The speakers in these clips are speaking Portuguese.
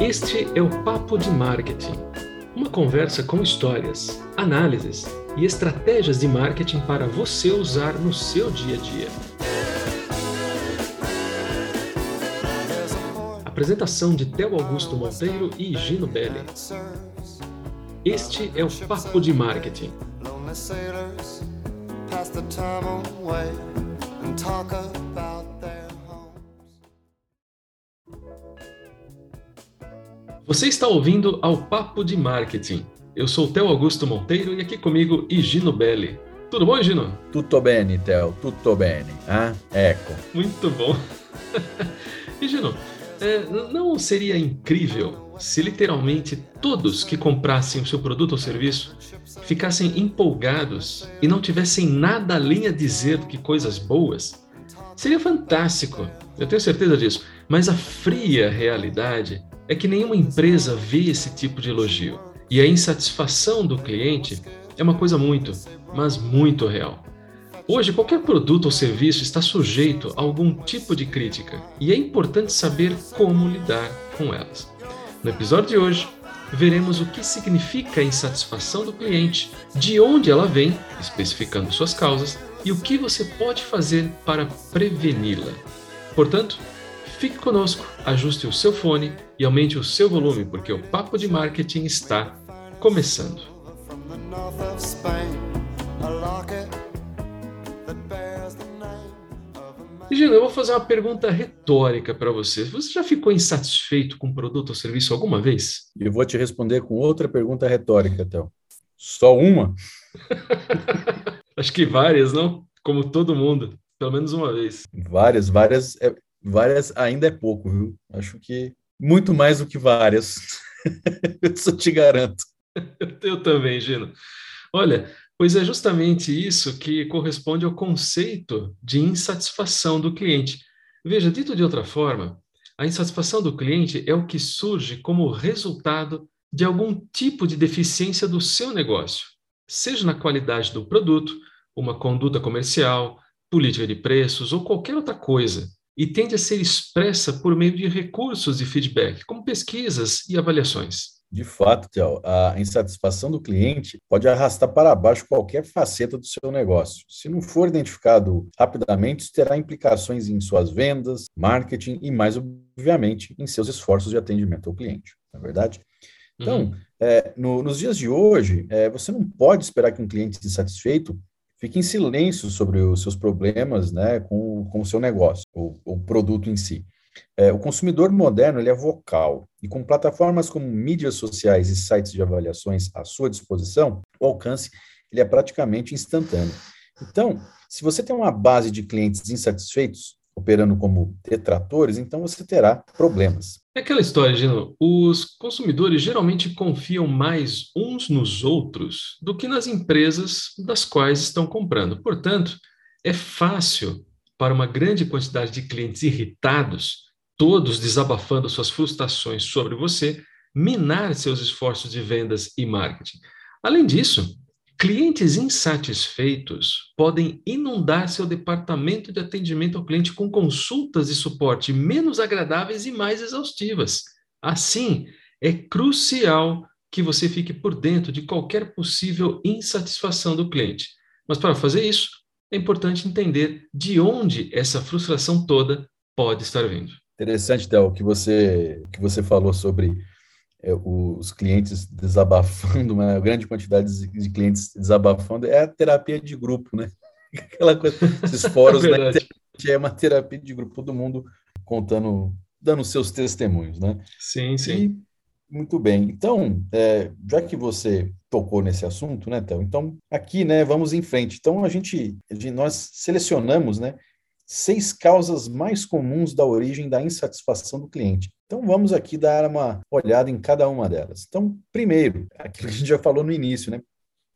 Este é o Papo de Marketing, uma conversa com histórias, análises e estratégias de marketing para você usar no seu dia a dia. Apresentação de Theo Augusto Monteiro e Gino Belli. Este é o Papo de Marketing. Você está ouvindo ao Papo de Marketing. Eu sou o Theo Augusto Monteiro e aqui comigo Gino Belli. Tudo bom, Gino? Tutto bene, Theo, tutto bene. Ah, ecco. Muito bom. e Gino, é, não seria incrível se literalmente todos que comprassem o seu produto ou serviço ficassem empolgados e não tivessem nada além a dizer do que coisas boas? Seria fantástico, eu tenho certeza disso. Mas a fria realidade é que nenhuma empresa vê esse tipo de elogio. E a insatisfação do cliente é uma coisa muito, mas muito real. Hoje, qualquer produto ou serviço está sujeito a algum tipo de crítica e é importante saber como lidar com elas. No episódio de hoje, veremos o que significa a insatisfação do cliente, de onde ela vem, especificando suas causas, e o que você pode fazer para preveni-la. Portanto, fique conosco, ajuste o seu fone e aumente o seu volume, porque o Papo de Marketing está começando. Gina, eu vou fazer uma pergunta retórica para você. Você já ficou insatisfeito com um produto ou serviço alguma vez? Eu vou te responder com outra pergunta retórica, Théo. Só uma? Acho que várias, não? Como todo mundo, pelo menos uma vez. Várias, várias, é, várias ainda é pouco, viu? Acho que muito mais do que várias. Isso te garanto. Eu também, Gino. Olha, pois é justamente isso que corresponde ao conceito de insatisfação do cliente. Veja, dito de outra forma, a insatisfação do cliente é o que surge como resultado de algum tipo de deficiência do seu negócio, seja na qualidade do produto, uma conduta comercial, política de preços ou qualquer outra coisa, e tende a ser expressa por meio de recursos de feedback, como pesquisas e avaliações. De fato, Théo, a insatisfação do cliente pode arrastar para baixo qualquer faceta do seu negócio. Se não for identificado rapidamente, isso terá implicações em suas vendas, marketing e, mais obviamente, em seus esforços de atendimento ao cliente. Não é verdade? Então, uhum. é, no, nos dias de hoje, é, você não pode esperar que um cliente insatisfeito fique em silêncio sobre os seus problemas né, com, com o seu negócio, o, o produto em si. É, o consumidor moderno ele é vocal e com plataformas como mídias sociais e sites de avaliações à sua disposição, o alcance ele é praticamente instantâneo. Então, se você tem uma base de clientes insatisfeitos, operando como detratores, então você terá problemas. É aquela história, Gino. Os consumidores geralmente confiam mais uns nos outros do que nas empresas das quais estão comprando. Portanto, é fácil para uma grande quantidade de clientes irritados, todos desabafando suas frustrações sobre você, minar seus esforços de vendas e marketing. Além disso, Clientes insatisfeitos podem inundar seu departamento de atendimento ao cliente com consultas de suporte menos agradáveis e mais exaustivas. Assim, é crucial que você fique por dentro de qualquer possível insatisfação do cliente. Mas para fazer isso, é importante entender de onde essa frustração toda pode estar vindo. Interessante, Théo, que você que você falou sobre os clientes desabafando, uma grande quantidade de clientes desabafando, é a terapia de grupo, né? Aquela coisa, esses fóruns né, é uma terapia de grupo, todo mundo contando, dando seus testemunhos, né? Sim, sim. E, muito bem. Então, é, já que você tocou nesse assunto, né, Théo? Então, aqui, né, vamos em frente. Então, a gente, nós selecionamos, né, seis causas mais comuns da origem da insatisfação do cliente. Então vamos aqui dar uma olhada em cada uma delas. Então, primeiro, aquilo que a gente já falou no início, né?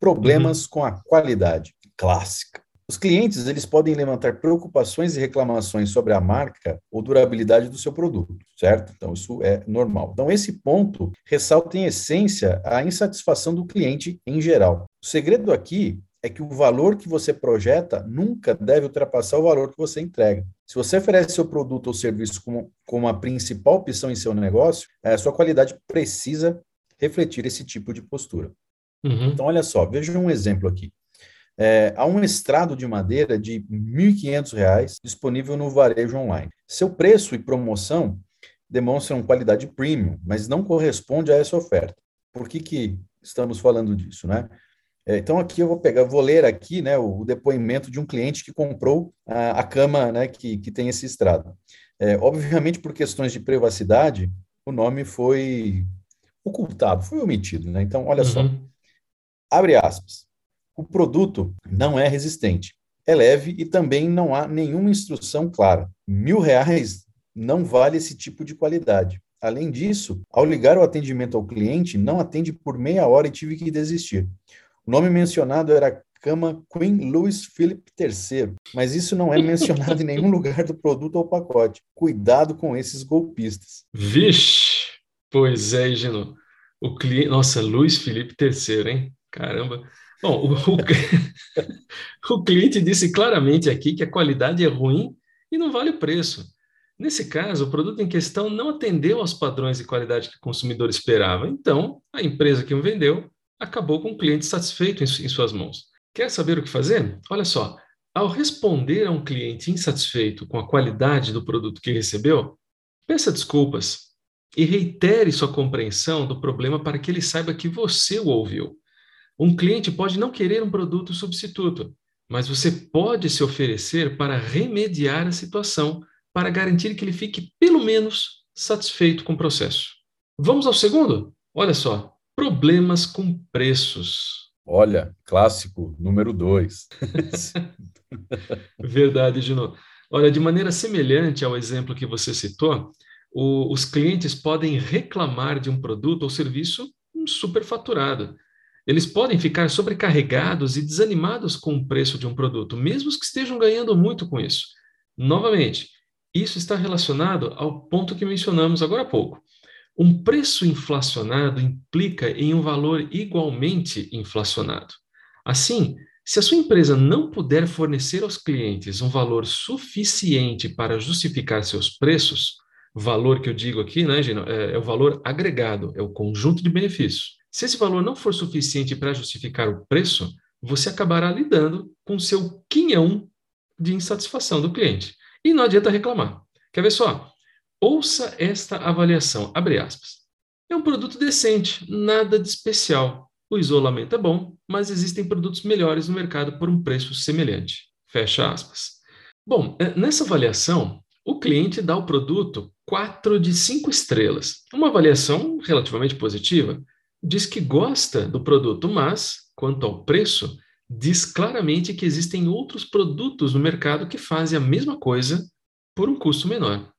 Problemas uhum. com a qualidade clássica. Os clientes eles podem levantar preocupações e reclamações sobre a marca ou durabilidade do seu produto, certo? Então isso é normal. Então esse ponto ressalta em essência a insatisfação do cliente em geral. O segredo aqui é que o valor que você projeta nunca deve ultrapassar o valor que você entrega. Se você oferece seu produto ou serviço como, como a principal opção em seu negócio, a sua qualidade precisa refletir esse tipo de postura. Uhum. Então, olha só, veja um exemplo aqui. É, há um estrado de madeira de R$ 1.500 disponível no varejo online. Seu preço e promoção demonstram qualidade premium, mas não corresponde a essa oferta. Por que, que estamos falando disso, né? É, então aqui eu vou pegar, vou ler aqui, né, o, o depoimento de um cliente que comprou a, a cama, né, que, que tem esse estrado. É, obviamente por questões de privacidade, o nome foi ocultado, foi omitido, né? Então olha uhum. só, abre aspas. O produto não é resistente, é leve e também não há nenhuma instrução clara. Mil reais não vale esse tipo de qualidade. Além disso, ao ligar o atendimento ao cliente, não atende por meia hora e tive que desistir. O nome mencionado era cama Queen Louis Philip III, mas isso não é mencionado em nenhum lugar do produto ou pacote. Cuidado com esses golpistas. Vixe! Pois é, Gino. O cliente, nossa, Luiz Felipe III, hein? Caramba. Bom, o, o, o cliente disse claramente aqui que a qualidade é ruim e não vale o preço. Nesse caso, o produto em questão não atendeu aos padrões de qualidade que o consumidor esperava, então a empresa que o vendeu acabou com o cliente satisfeito em, suas mãos. Quer saber o que fazer? Olha só, ao responder a um cliente insatisfeito com a qualidade do produto que recebeu, peça desculpas e reitere sua compreensão do problema para que ele saiba que você o ouviu. Um cliente pode não querer um produto substituto, mas você pode se oferecer para remediar a situação para garantir que ele fique, pelo menos, satisfeito com o processo. Vamos ao segundo? Olha só, problemas com preços. Olha, clássico número dois. Verdade, Gino. Olha, de maneira semelhante ao exemplo que você citou, o, os clientes podem reclamar de um produto ou serviço superfaturado. Eles podem ficar sobrecarregados e desanimados com o preço de um produto, mesmo que estejam ganhando muito com isso. Novamente, isso está relacionado ao ponto que mencionamos agora há pouco. Um preço inflacionado implica em um valor igualmente inflacionado. Assim, se a sua empresa não puder fornecer aos clientes um valor suficiente para justificar seus preços, valor que eu digo aqui, né, Gino, é, é o valor agregado, é o conjunto de benefícios. Se esse valor não for suficiente para justificar o preço, você acabará lidando com seu quinhão de insatisfação do cliente. E não adianta reclamar. Quer ver só? Ouça esta avaliação, abre aspas. É um produto decente, nada de especial. O isolamento é bom, mas existem produtos melhores no mercado por um preço semelhante. Fecha aspas. Bom, é, nessa avaliação, o cliente dá ao produto 4 de 5 estrelas. Uma avaliação relativamente positiva. Diz que gosta do produto, mas, quanto ao preço, diz claramente que existem outros produtos no mercado que fazem a mesma coisa por um custo menor.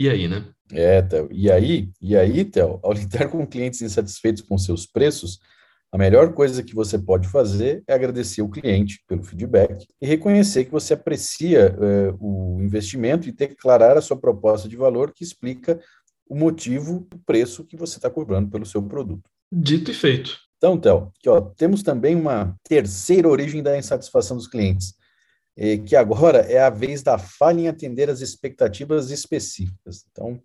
E aí, né? É, Theo. E aí, e aí, Theo, ao lidar com clientes insatisfeitos com seus preços, a melhor coisa que você pode fazer é agradecer o cliente pelo feedback e reconhecer que você aprecia eh, o investimento e declarar a sua proposta de valor que explica o motivo do preço que você está cobrando pelo seu produto. Dito e feito. Então, Théo, temos também uma terceira origem da insatisfação dos clientes, eh, que agora é a vez da falha em atender as expectativas específicas. Então,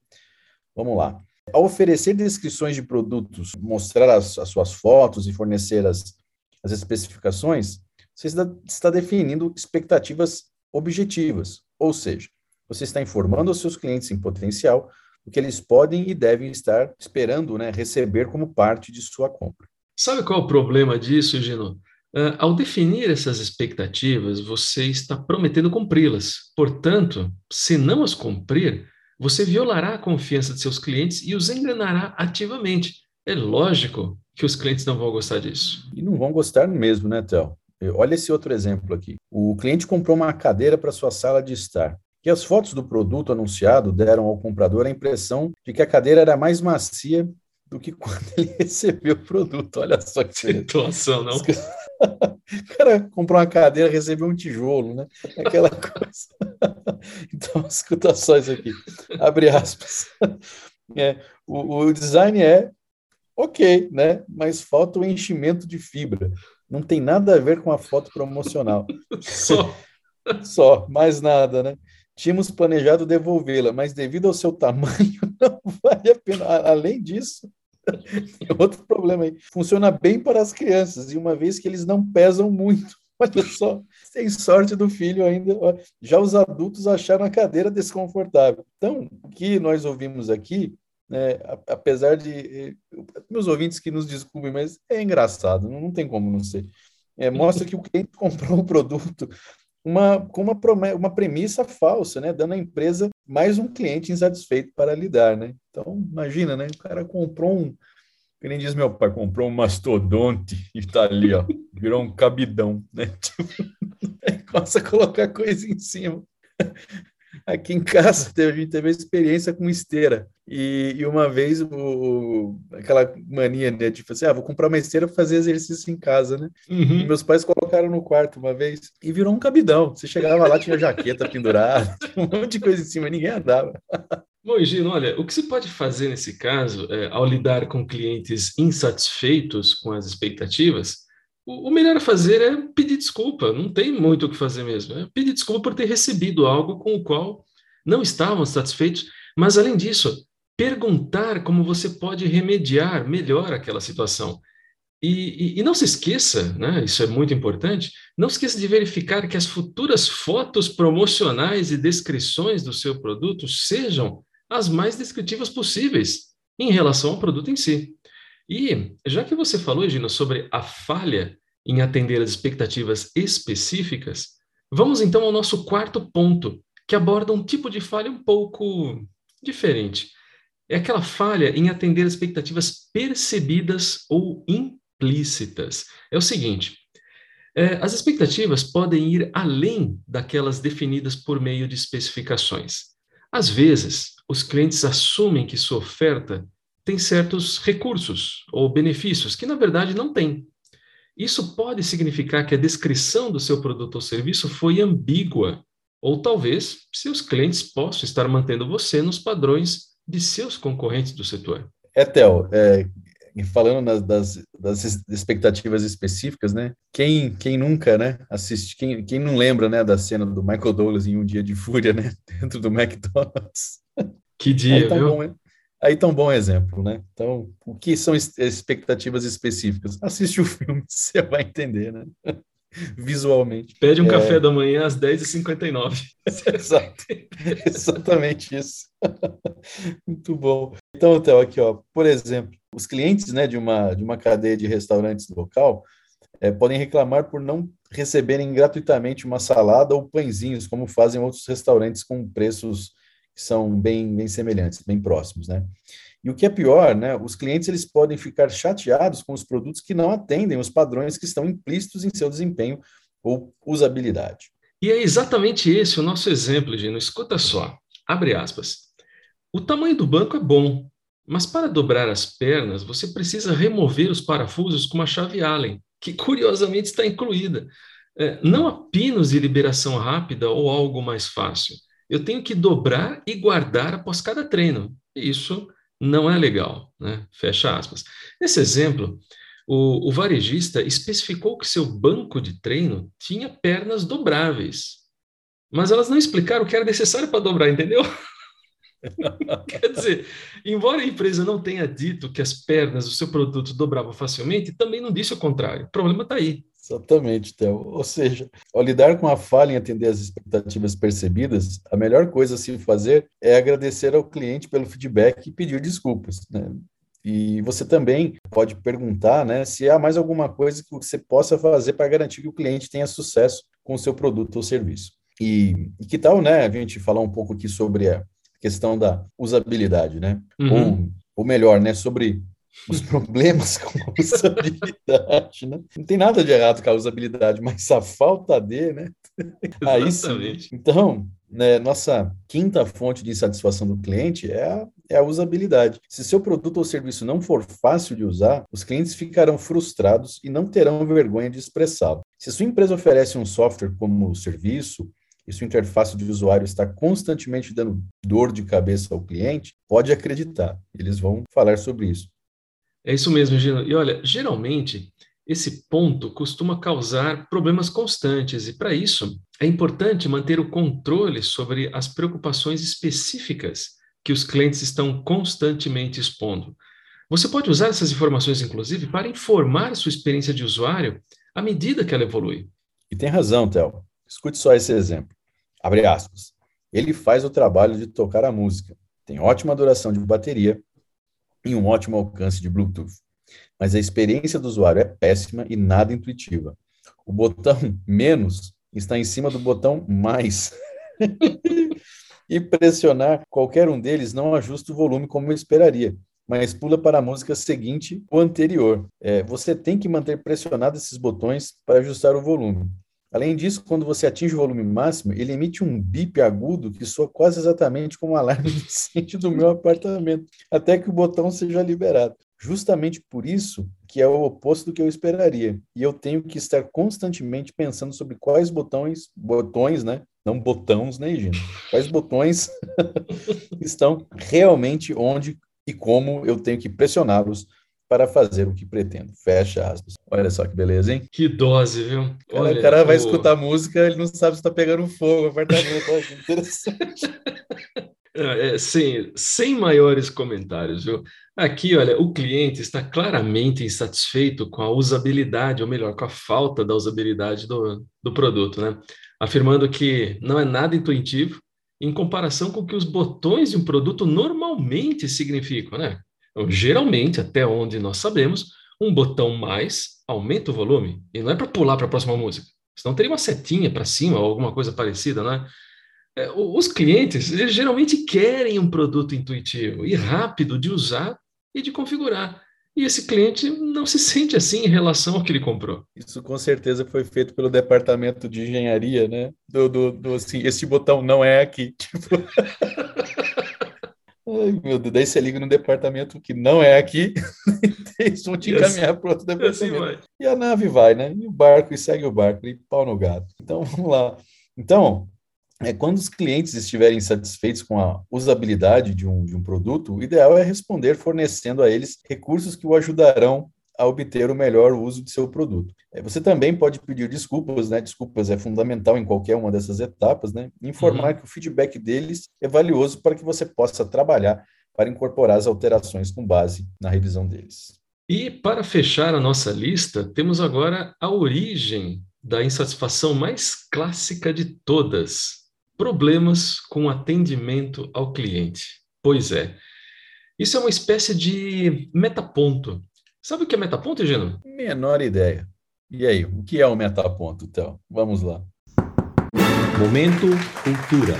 vamos lá. Ao oferecer descrições de produtos, mostrar as, as suas fotos e fornecer as, as especificações, você está, está definindo expectativas objetivas, ou seja, você está informando aos seus clientes em potencial o que eles podem e devem estar esperando né, receber como parte de sua compra. Sabe qual é o problema disso, Gino? Uh, ao definir essas expectativas, você está prometendo cumpri-las. Portanto, se não as cumprir, você violará a confiança de seus clientes e os enganará ativamente. É lógico que os clientes não vão gostar disso. E não vão gostar mesmo, né, Théo? Olha esse outro exemplo aqui. O cliente comprou uma cadeira para sua sala de estar. E as fotos do produto anunciado deram ao comprador a impressão de que a cadeira era mais macia do que quando ele recebeu o produto. Olha só que situação, não? O cara comprou uma cadeira, recebeu um tijolo, né? Aquela coisa. Então, escuta só isso aqui. Abre aspas. É, o, o design é ok, né? Mas falta o enchimento de fibra. não tem nada a ver com a foto promocional. Só. Só, mais nada, né? Tínhamos planejado devolvê-la, mas devido ao seu tamanho, não vale a pena. Além disso, outro problema aí. Funciona bem para as crianças, e uma vez que eles não pesam muito. Olha só, sem sorte do filho ainda. Já os adultos acharam a cadeira desconfortável. Então, o que nós ouvimos aqui, né, apesar de. Eh, meus ouvintes que nos desculpem, mas é engraçado, não, tem como não ser. É, mostra que o cliente comprou um produto uma, com uma, uma premissa falsa, né? dando à empresa mais um cliente insatisfeito para lidar. Né? Então, imagina, né? o cara comprou um, que nem diz meu pai, comprou um mastodonte e está ali, ó, virou um cabidão. Né? Tipo, começa a colocar coisa em cima. Aqui em casa a gente teve experiência com esteira. E, e uma vez o, aquela mania né, de assim, ah, vou comprar uma esteira para fazer exercício em casa, né? Uhum. meus pais colocaram no quarto uma vez e virou um cabidão. Você chegava lá, tinha jaqueta pendurada, um monte de coisa em cima, ninguém andava. Bom, Gino, olha, o que se pode fazer nesse caso, é, ao lidar com clientes insatisfeitos com as expectativas, o, melhor a fazer é pedir desculpa, não tem muito o que fazer mesmo. É pedir desculpa por ter recebido algo com o qual não estavam satisfeitos, mas além disso, perguntar como você pode remediar melhor aquela situação. E, e, e, não se esqueça, né, isso é muito importante, não se esqueça de verificar que as futuras fotos promocionais e descrições do seu produto sejam as mais descritivas possíveis em relação ao produto em si. E já que você falou, Gino, sobre a falha em atender as expectativas específicas, vamos então ao nosso quarto ponto, que aborda um tipo de falha um pouco diferente. É aquela falha em atender expectativas percebidas ou implícitas. É o seguinte: é, as expectativas podem ir além daquelas definidas por meio de especificações. Às vezes, os clientes assumem que sua oferta tem certos recursos ou benefícios que, na verdade, não tem. Isso pode significar que a descrição do seu produto ou serviço foi ambígua, ou talvez seus clientes possam estar mantendo você nos padrões de seus concorrentes do setor. É, Theo, é, falando nas, das, das, expectativas específicas, né? Quem, quem nunca, né, assiste, quem, quem não lembra, né, da cena do Michael Douglas em Um Dia de Fúria, né, dentro do McDonald's? Que dia, tá viu? Bom, Aí tá um bom exemplo, né? Então, o que são expectativas específicas? Assiste o filme, você vai entender, né? Visualmente. Pede um é... café da manhã às 10h59. Exato. Exatamente isso. Muito bom. Então, Theo, aqui, ó, por exemplo, os clientes né, de, uma, de uma cadeia de restaurantes local é, podem reclamar por não receberem gratuitamente uma salada ou pãezinhos, como fazem outros restaurantes com preços são bem, bem semelhantes, bem próximos, né? E o que é pior, né? Os clientes eles podem ficar chateados com os produtos que não atendem os padrões que estão implícitos em seu desempenho ou usabilidade. E é exatamente esse o nosso exemplo, Gino. Escuta só, abre aspas. O tamanho do banco é bom, mas para dobrar as pernas, você precisa remover os parafusos com uma chave Allen, que curiosamente está incluída. É, não há pinos de liberação rápida ou algo mais fácil eu tenho que dobrar e guardar após cada treino. Isso não é legal, né? Fecha aspas. Nesse exemplo, o, o varejista especificou que seu banco de treino tinha pernas dobráveis, mas elas não explicaram o que era necessário para dobrar, entendeu? Quer dizer, embora a empresa não tenha dito que as pernas do seu produto dobravam facilmente, também não disse o contrário. O problema está aí. Exatamente, Theo. Ou seja, ao lidar com a falha em atender as expectativas percebidas, a melhor coisa a se fazer é agradecer ao cliente pelo feedback e pedir desculpas. Né? E você também pode perguntar né, se há mais alguma coisa que você possa fazer para garantir que o cliente tenha sucesso com o seu produto ou serviço. E, e que tal, né, a gente falar um pouco aqui sobre a questão da usabilidade, né? Uhum. Ou, ou melhor, né, sobre os problemas com a usabilidade, né? Não tem nada de errado com a usabilidade, mas a falta de, né? Aí sim. Então, né, nossa quinta fonte de insatisfação do cliente é a, é a usabilidade. Se seu produto ou serviço não for fácil de usar, os clientes ficarão frustrados e não terão vergonha de expressá-lo. Se sua empresa oferece um software como serviço, e sua interface de usuário está constantemente dando dor de cabeça ao cliente, pode acreditar, eles vão falar sobre isso. É isso mesmo, Gino. E olha, geralmente, esse ponto costuma causar problemas constantes, e para isso é importante manter o controle sobre as preocupações específicas que os clientes estão constantemente expondo. Você pode usar essas informações, inclusive, para informar sua experiência de usuário à medida que ela evolui. E tem razão, Theo. Escute só esse exemplo. Abre aspas. Ele faz o trabalho de tocar a música, tem ótima duração de bateria e um ótimo alcance de Bluetooth. Mas a experiência do usuário é péssima e nada intuitiva. O botão menos está em cima do botão mais. e pressionar qualquer um deles não ajusta o volume como eu esperaria, mas pula para a música seguinte ou anterior. É, você tem que manter pressionados esses botões para ajustar o volume. Além disso, quando você atinge o volume máximo, ele emite um bip agudo que soa quase exatamente como o alarme de incêndio do meu apartamento, até que o botão seja liberado. Justamente por isso que é o oposto do que eu esperaria. E eu tenho que estar constantemente pensando sobre quais botões, botões, né? Não botões, né, Gina? Quais botões estão realmente onde e como eu tenho que pressioná-los para fazer o que pretendo. Fecha aspas. Olha só que beleza, hein? Que dose, viu? Olha, o cara vai escutar música, ele não sabe se está pegando fogo. Apartamento, interessante. É, sem, sem maiores comentários, viu? Aqui, olha, o cliente está claramente insatisfeito com a usabilidade, ou melhor, com a falta da usabilidade do, do produto, né? Afirmando que não é nada intuitivo em comparação com o que os botões de um produto normalmente significam, né? Geralmente, até onde nós sabemos, um botão mais aumenta o volume, e não é para pular para a próxima música. Senão teria uma setinha para cima ou alguma coisa parecida, né? É, os clientes eles geralmente querem um produto intuitivo e rápido de usar e de configurar. E esse cliente não se sente assim em relação ao que ele comprou. Isso com certeza foi feito pelo departamento de engenharia, né? Do, do, do assim, esse botão não é aqui. Tipo... Ai, meu Deus, daí você liga no departamento que não é aqui, eles vão te encaminhar para outro departamento. Assim e a nave vai, né? E o barco, e segue o barco, e pau no gato. Então, vamos lá. Então, é, quando os clientes estiverem satisfeitos com a usabilidade de um, de um produto, o ideal é responder fornecendo a eles recursos que o ajudarão a obter o melhor uso de seu produto. É, você também pode pedir desculpas, né? Desculpas é fundamental em qualquer uma dessas etapas, né? Informar uhum. que o feedback deles é valioso para que você possa trabalhar para incorporar as alterações com base na revisão deles. E para fechar a nossa lista, temos agora a origem da insatisfação mais clássica de todas, problemas com atendimento ao cliente. Pois é. Isso é uma espécie de metaponto. Sabe o que é metaponto, Geno? Menor ideia. E aí, o que é o metaponto, então? Vamos lá. Momento Cultura.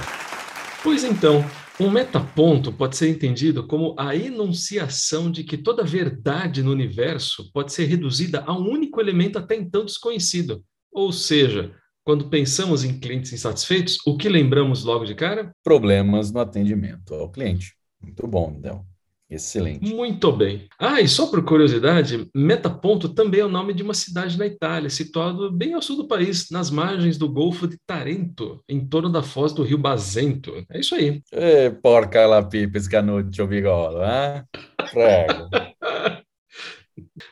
Pois então, um metaponto pode ser entendido como a enunciação de que toda verdade no universo pode ser reduzida a um único elemento até então desconhecido. Ou seja, quando pensamos em clientes insatisfeitos, o que lembramos logo de cara? Problemas no atendimento ao cliente. Muito bom, Del. Excelente. Muito bem. Ah, e só por curiosidade, Metaponto também é o nome de uma cidade na Itália, situado bem ao sul do país, nas margens do Golfo de Tarento, em torno da foz do rio Basento. É isso aí. É, porca la pipes canuccio bigolo, hein? Prego.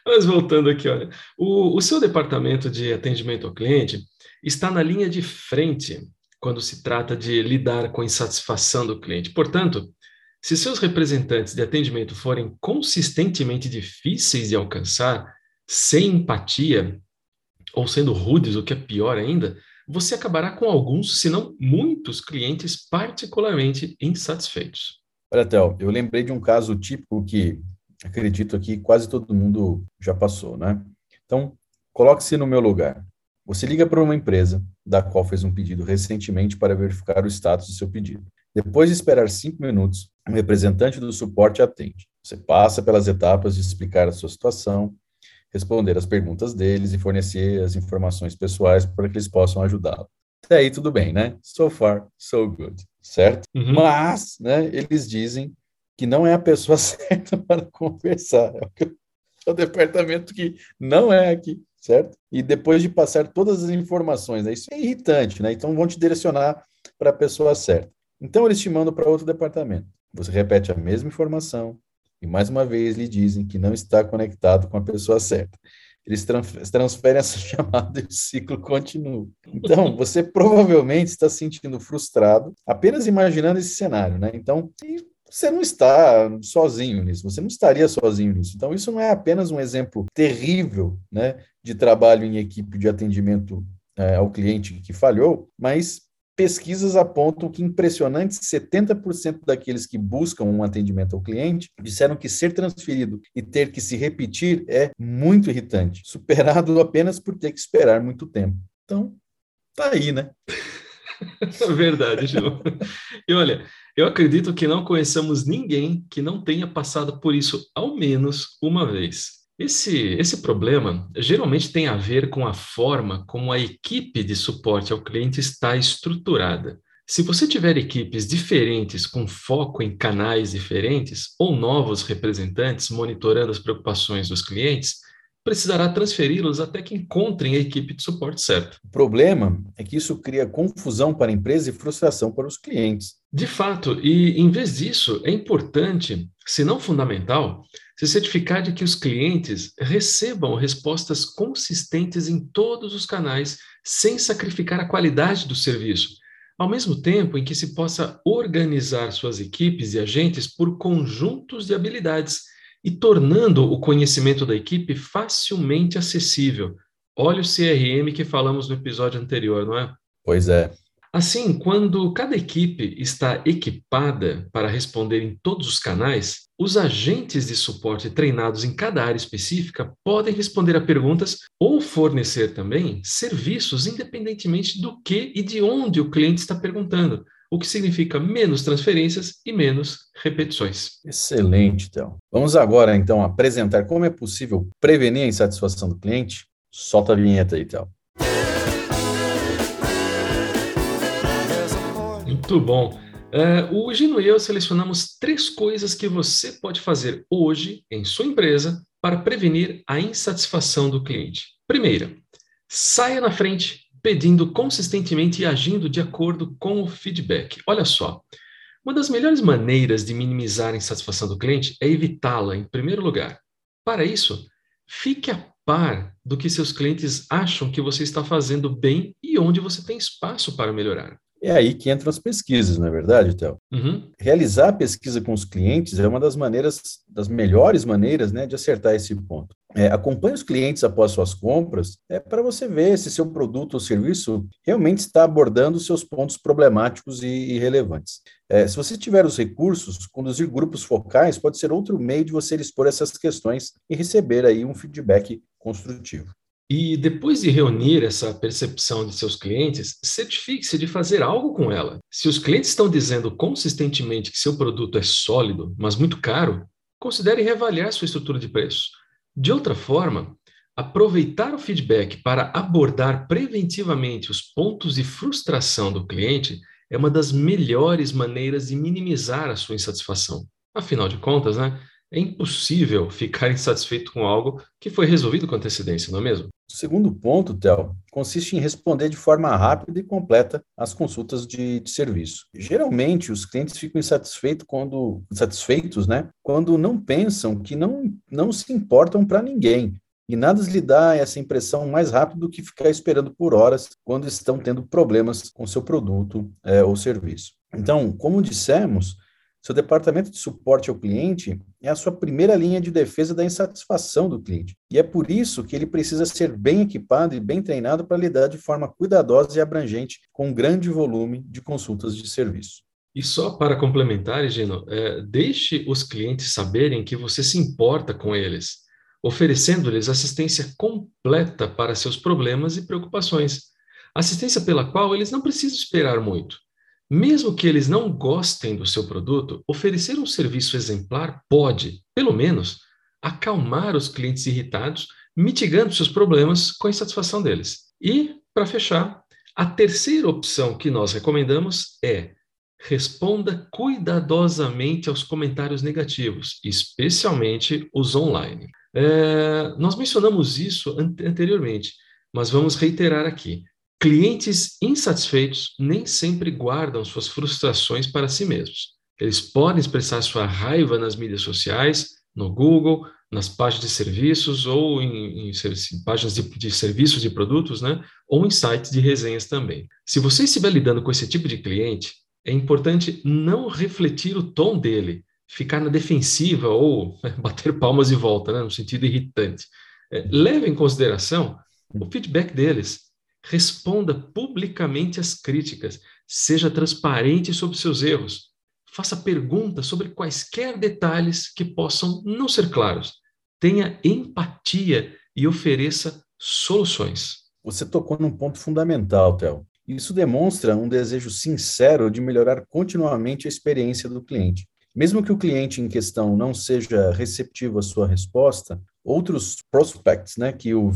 Mas voltando aqui, olha, o, o seu departamento de atendimento ao cliente está na linha de frente quando se trata de lidar com a insatisfação do cliente. Portanto, se seus representantes de atendimento forem consistentemente difíceis de alcançar, sem empatia, ou sendo rudes, o que é pior ainda, você acabará com alguns, se não muitos clientes particularmente insatisfeitos. Olha, Théo, eu lembrei de um caso típico que acredito que quase todo mundo já passou, né? Então, coloque-se no meu lugar. Você liga para uma empresa da qual fez um pedido recentemente para verificar o status do seu pedido. Depois de esperar cinco minutos, um representante do suporte atende. Você passa pelas etapas de explicar a sua situação, responder as perguntas deles e fornecer as informações pessoais para que eles possam ajudá-lo. Até aí tudo bem, né? So far, so good, certo? Uhum. Mas, né, eles dizem que não é a pessoa certa para conversar. É o, é o departamento que não é aqui certo? E depois de passar todas as informações, né? isso é irritante, né? Então vão te direcionar para a pessoa certa. Então eles te mandam para outro departamento. Você repete a mesma informação e mais uma vez lhe dizem que não está conectado com a pessoa certa. eles transferem essa chamada e o ciclo continua. Então, você provavelmente está se sentindo frustrado apenas imaginando esse cenário, né? Então, você não está sozinho nisso, você não estaria sozinho nisso. Então, isso não é apenas um exemplo terrível né, de trabalho em equipe de atendimento é, ao cliente que falhou, mas pesquisas apontam que impressionantes 70% daqueles que buscam um atendimento ao cliente disseram que ser transferido e ter que se repetir é muito irritante, superado apenas por ter que esperar muito tempo. Então, tá aí, né? Verdade, João. E olha, eu acredito que não conheçamos ninguém que não tenha passado por isso ao menos uma vez. Esse, esse problema geralmente tem a ver com a forma como a equipe de suporte ao cliente está estruturada. Se você tiver equipes diferentes com foco em canais diferentes ou novos representantes monitorando as preocupações dos clientes, precisará transferi-los até que encontrem a equipe de suporte certa. O problema é que isso cria confusão para a empresa e frustração para os clientes. De fato, e em vez disso, é importante, se não fundamental, se certificar de que os clientes recebam respostas consistentes em todos os canais, sem sacrificar a qualidade do serviço, ao mesmo tempo em que se possa organizar suas equipes e agentes por conjuntos de habilidades e tornando o conhecimento da equipe facilmente acessível. Olha o CRM que falamos no episódio anterior, não é? Pois é. Assim, quando cada equipe está equipada para responder em todos os canais, os agentes de suporte treinados em cada área específica podem responder a perguntas ou fornecer também serviços independentemente do que e de onde o cliente está perguntando, o que significa menos transferências e menos repetições. Excelente, então. Vamos agora, então, apresentar como é possível prevenir a insatisfação do cliente? Solta a vinheta aí, Théo. Muito bom. Uh, o Gino e eu selecionamos três coisas que você pode fazer hoje em sua empresa para prevenir a insatisfação do cliente. Primeira, saia na frente pedindo consistentemente e agindo de acordo com o feedback. Olha só, uma das melhores maneiras de minimizar a insatisfação do cliente é evitá-la em primeiro lugar. Para isso, fique a par do que seus clientes acham que você está fazendo bem e onde você tem espaço para melhorar. É aí que entram as pesquisas, não é verdade, Théo? Uhum. Realizar a pesquisa com os clientes é uma das maneiras, das melhores maneiras, né, de acertar esse ponto. É, acompanhe os clientes após suas compras é para você ver se seu produto ou serviço realmente está abordando seus pontos problemáticos e, e relevantes. É, se você tiver os recursos, conduzir grupos focais pode ser outro meio de você expor essas questões e receber aí um feedback construtivo. E depois de reunir essa percepção de seus clientes, certifique-se de fazer algo com ela. Se os clientes estão dizendo consistentemente que seu produto é sólido, mas muito caro, considere reavaliar sua estrutura de preço. De outra forma, aproveitar o feedback para abordar preventivamente os pontos de frustração do cliente é uma das melhores maneiras de minimizar a sua insatisfação. Afinal de contas, né? É impossível ficar insatisfeito com algo que foi resolvido com antecedência, não é mesmo? O segundo ponto, Theo, consiste em responder de forma rápida e completa às consultas de, de serviço. Geralmente, os clientes ficam insatisfeitos quando, satisfeitos, né, quando não pensam que não, não se importam para ninguém. E nada lhe dá essa impressão mais rápido do que ficar esperando por horas quando estão tendo problemas com seu produto é, ou serviço. Então, como dissemos, seu departamento de suporte ao cliente é a sua primeira linha de defesa da insatisfação do cliente. E é por isso que ele precisa ser bem equipado e bem treinado para lidar de forma cuidadosa e abrangente com um grande volume de consultas de serviço. E só para complementar, Gino, é, deixe os clientes saberem que você se importa com eles, oferecendo-lhes assistência completa para seus problemas e preocupações. Assistência pela qual eles não precisam esperar muito. Mesmo que eles não gostem do seu produto, oferecer um serviço exemplar pode, pelo menos, acalmar os clientes irritados, mitigando seus problemas com a insatisfação deles. E, para fechar, a terceira opção que nós recomendamos é responda cuidadosamente aos comentários negativos, especialmente os online. É, nós mencionamos isso anteriormente, mas vamos reiterar aqui. Clientes insatisfeitos nem sempre guardam suas frustrações para si mesmos. Eles podem expressar sua raiva nas mídias sociais, no Google, nas páginas de serviços ou em, em, em páginas de, de, serviços e produtos, né? Ou em sites de resenhas também. Se você estiver lidando com esse tipo de cliente, é importante não refletir o tom dele, ficar na defensiva ou bater palmas de volta, né? No sentido irritante. É, leve em consideração o feedback deles. Responda publicamente às críticas. Seja transparente sobre seus erros. Faça perguntas sobre quaisquer detalhes que possam não ser claros tenha empatia e ofereça soluções. Você tocou num ponto fundamental, Theo. Isso demonstra um desejo sincero de melhorar continuamente a experiência do cliente. Mesmo que o cliente em questão não seja receptivo à sua resposta, outros prospects né, que o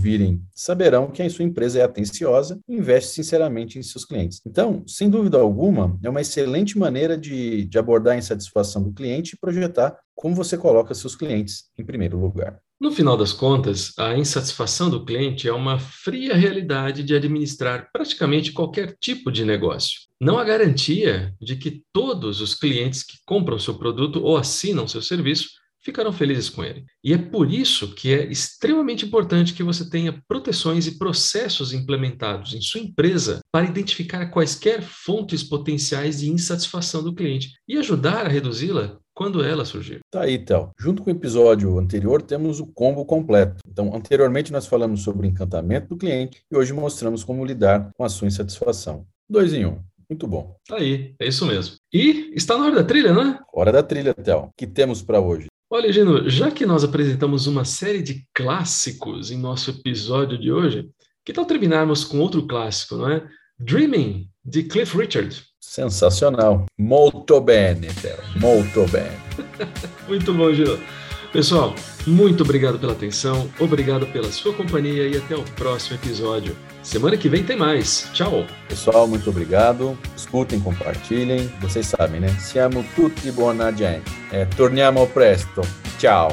saberão que a sua empresa é atenciosa e investe sinceramente em seus clientes. Então, sem dúvida alguma, é uma excelente maneira de, de abordar a insatisfação do cliente e projetar como você coloca seus clientes em primeiro lugar. No final das contas, a insatisfação do cliente é uma fria realidade de administrar praticamente qualquer tipo de negócio. Não há garantia de que todos os clientes que compram seu produto ou assinam seu serviço ficarão felizes com ele. E é por isso que é extremamente importante que você tenha proteções e processos implementados em sua empresa para identificar quaisquer fontes potenciais de insatisfação do cliente e ajudar a reduzi-la quando ela surgir. Tá aí, Théo. Junto com o episódio anterior, temos o combo completo. Então, anteriormente nós falamos sobre o encantamento do cliente e hoje mostramos como lidar com a sua insatisfação. Dois em um. Muito bom. Tá aí, é isso mesmo. E está na hora da trilha, né? Hora da trilha, Théo. O que temos para hoje? Olha, Gino, já que nós apresentamos uma série de clássicos em nosso episódio de hoje, que tal terminarmos com outro clássico, não é? Dreaming, de Cliff Richard. Sensacional. Molto bene, Theo. Molto bene. Muito bom, Gino. Pessoal, muito obrigado pela atenção, obrigado pela sua companhia e até o próximo episódio. Semana que vem tem mais. Tchau. Pessoal, muito obrigado. Escutem, compartilhem. Vocês sabem, né? Siamo tutti buona gente. É, torniamo presto. Tchau.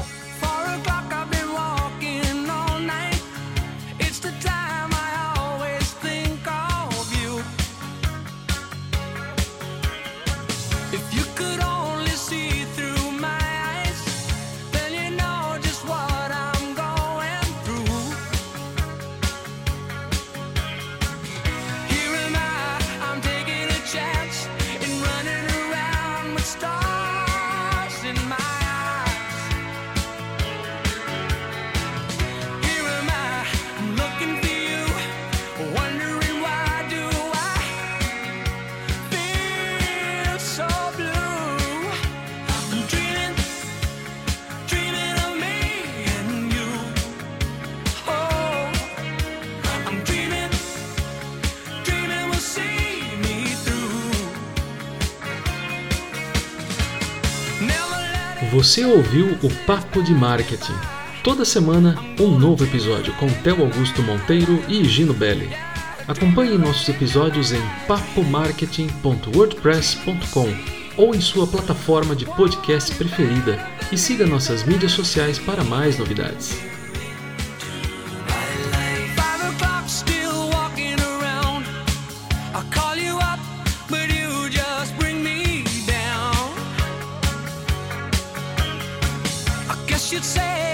Você ouviu o Papo de Marketing. Toda semana, um novo episódio com Theo Augusto Monteiro e Gino Belli. Acompanhe nossos episódios em papomarketing.wordpress.com ou em sua plataforma de podcast preferida e siga nossas mídias sociais para mais novidades. There's no